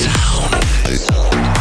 sound.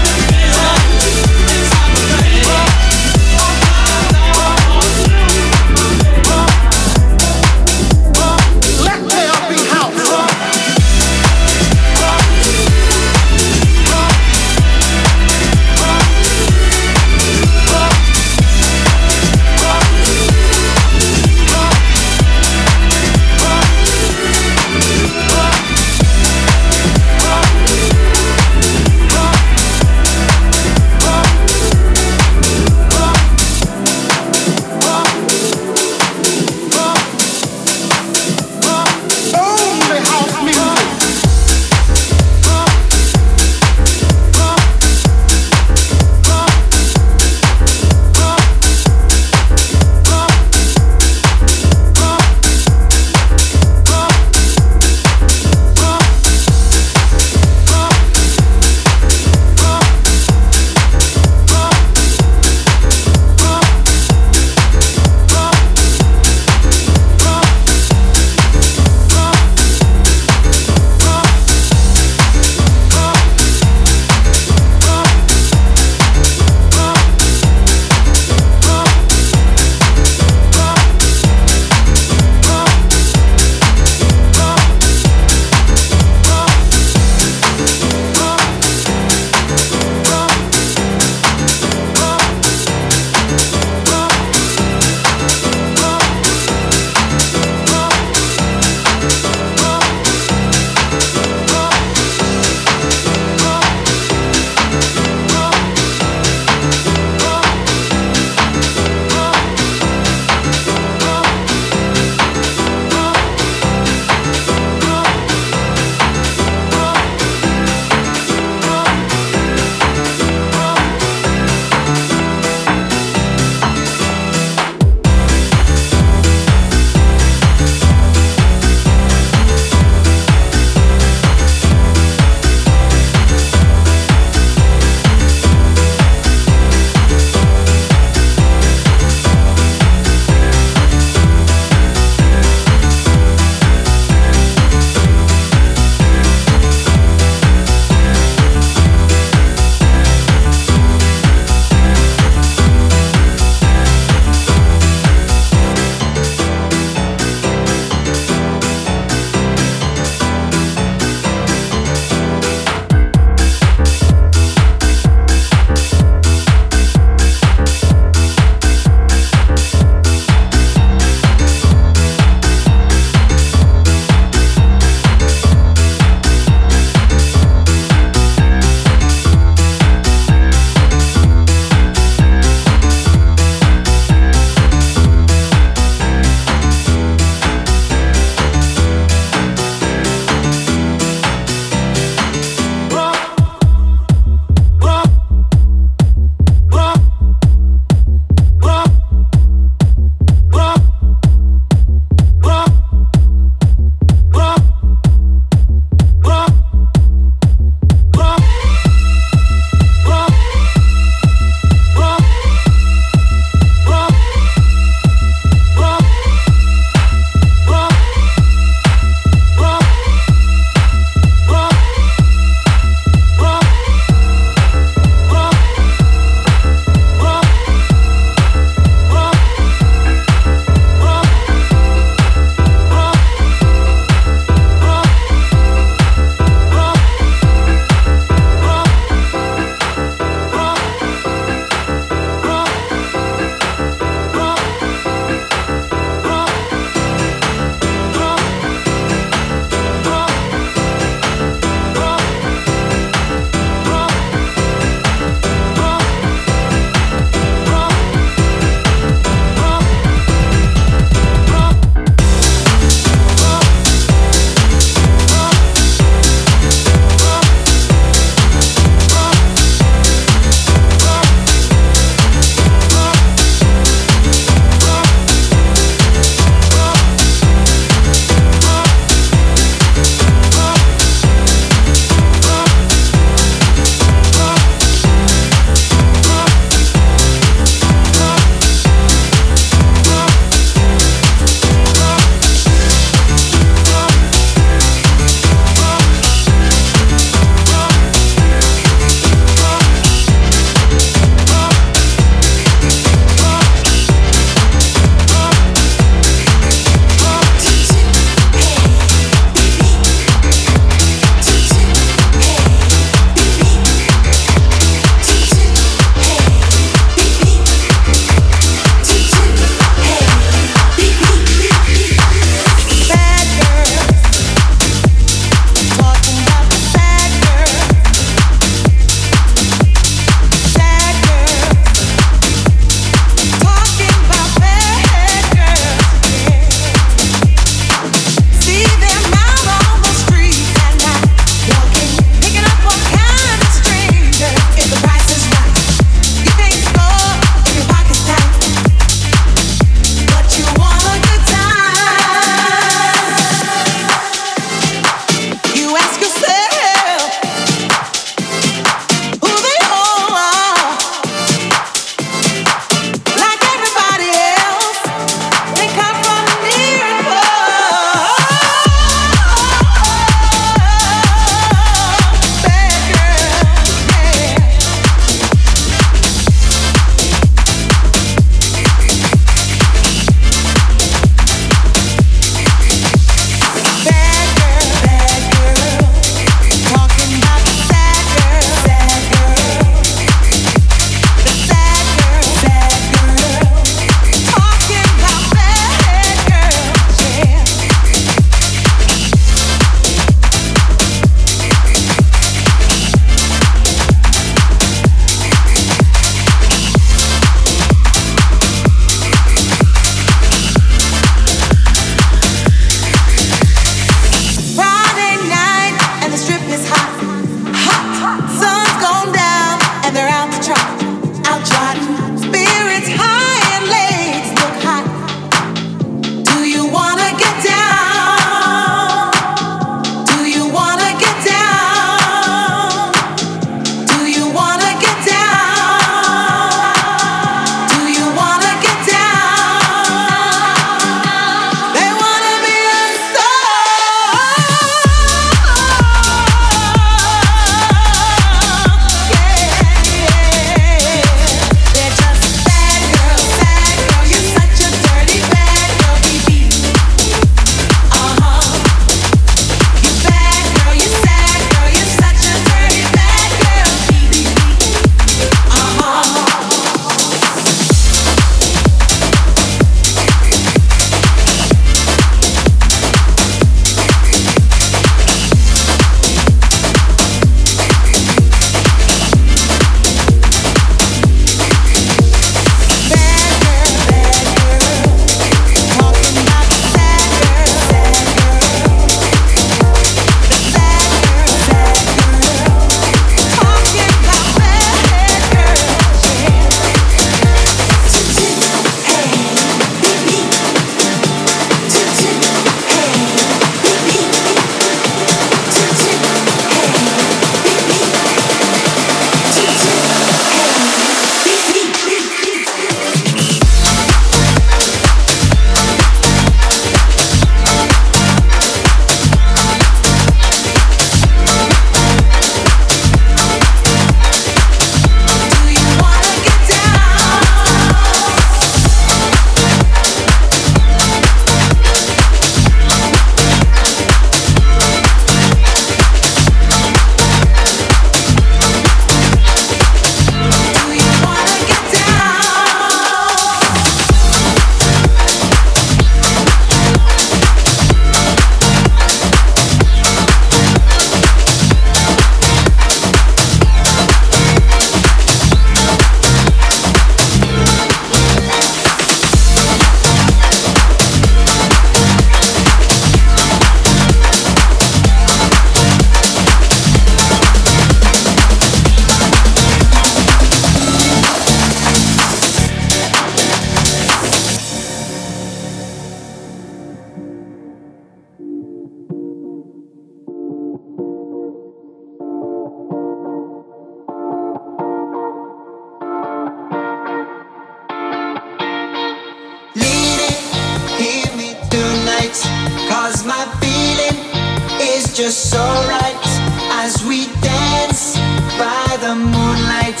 as we dance by the moonlight.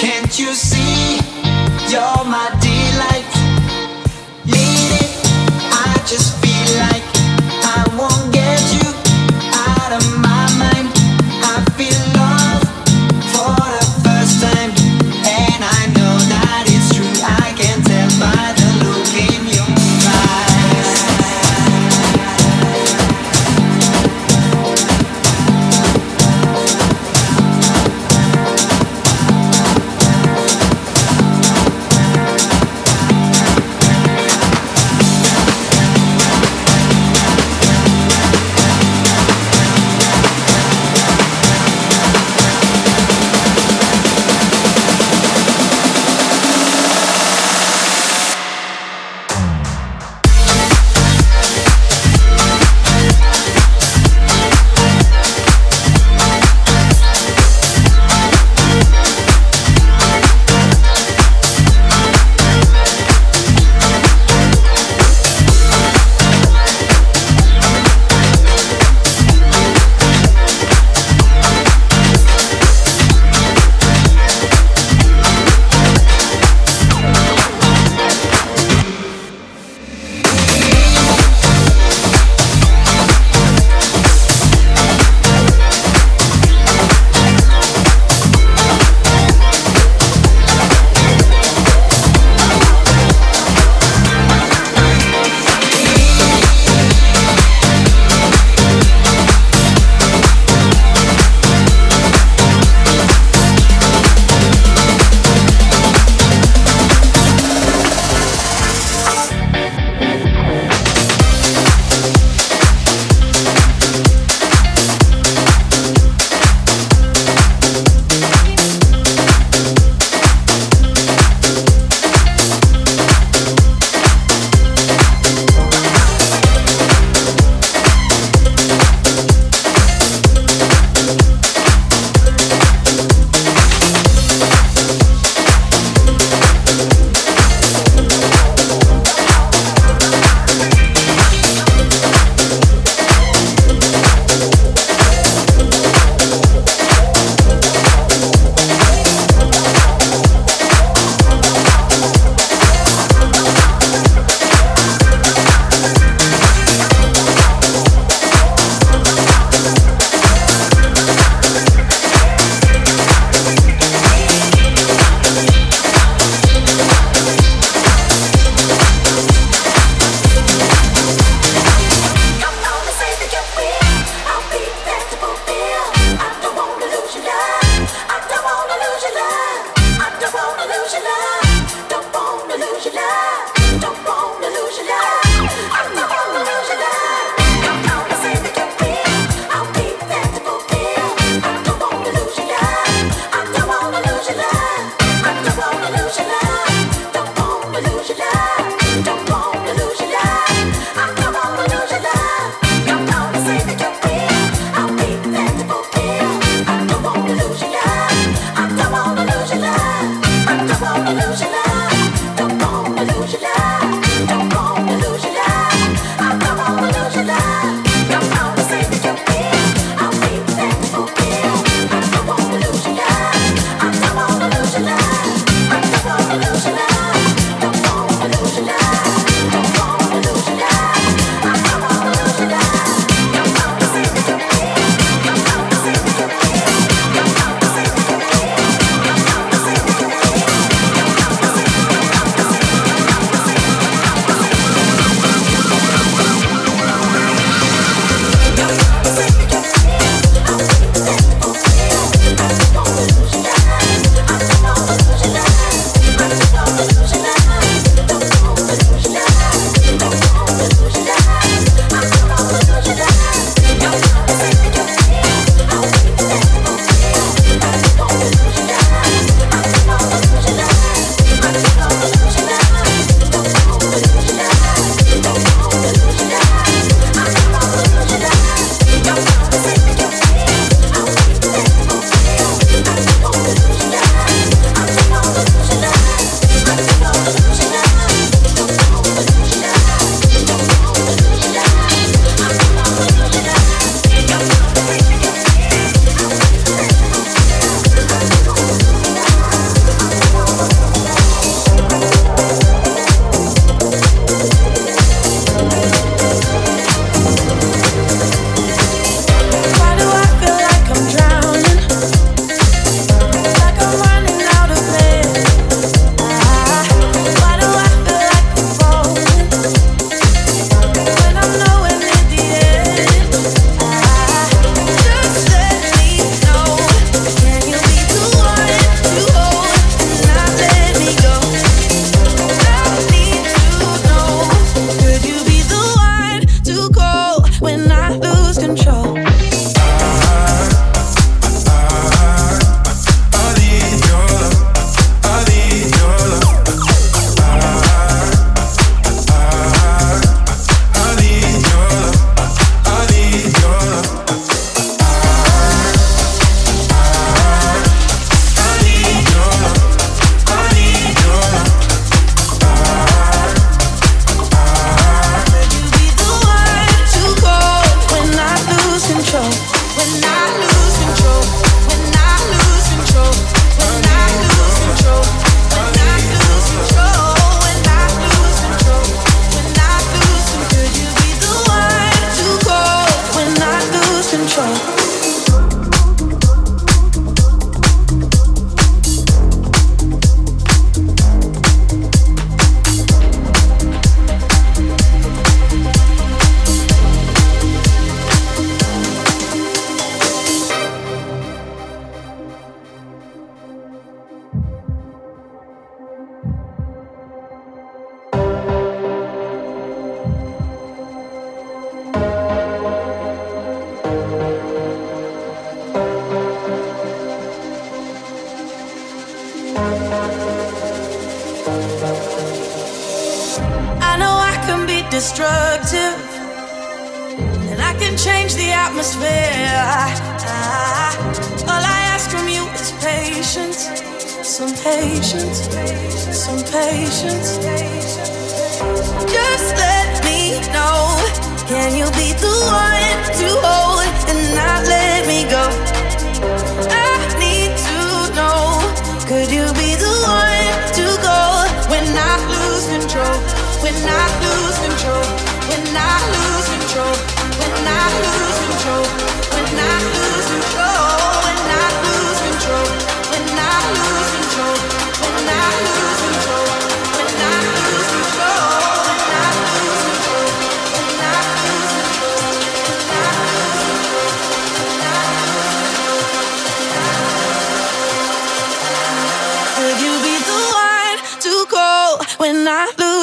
Can't you see?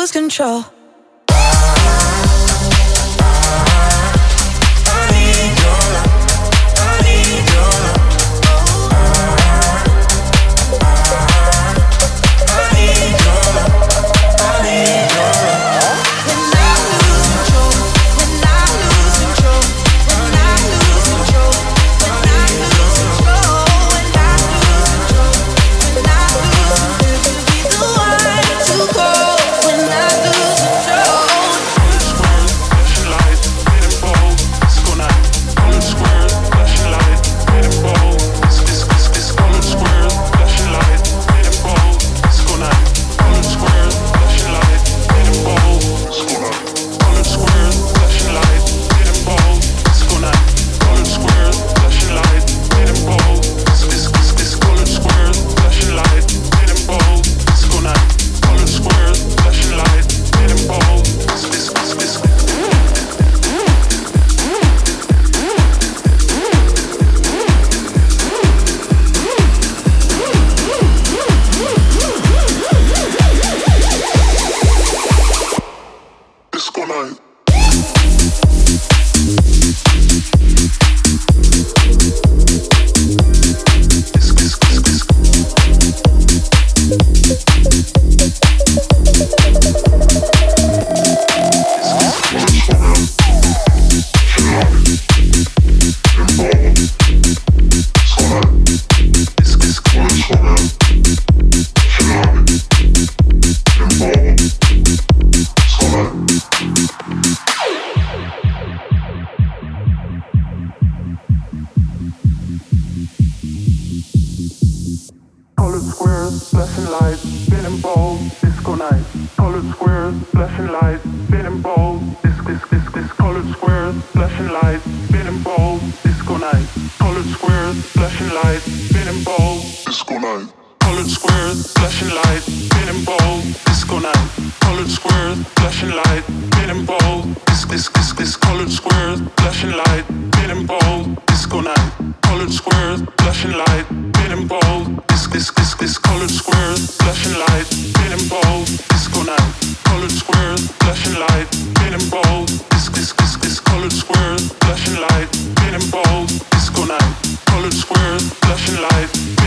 lose control. flashing light, getting bold. This, this, this, this colored squares, flashing light, getting bold. Disco night, colored squares, flashing light, getting bold. This, this, this, this colored squares, flashing light, getting bold. Disco night, colored squares, flashing light, getting bold. This, this, this, this colored squares, flashing light, getting bold. Disco night, colored squares, flashing light.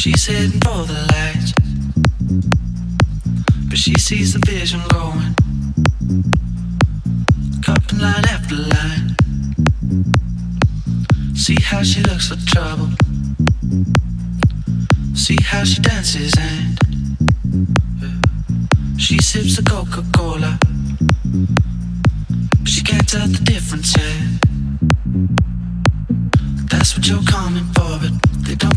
She's heading for the lights. But she sees the vision going. Cupping line after line. See how she looks for trouble. See how she dances and uh, she sips a Coca Cola. She can't tell the difference yet. That's what you're coming for,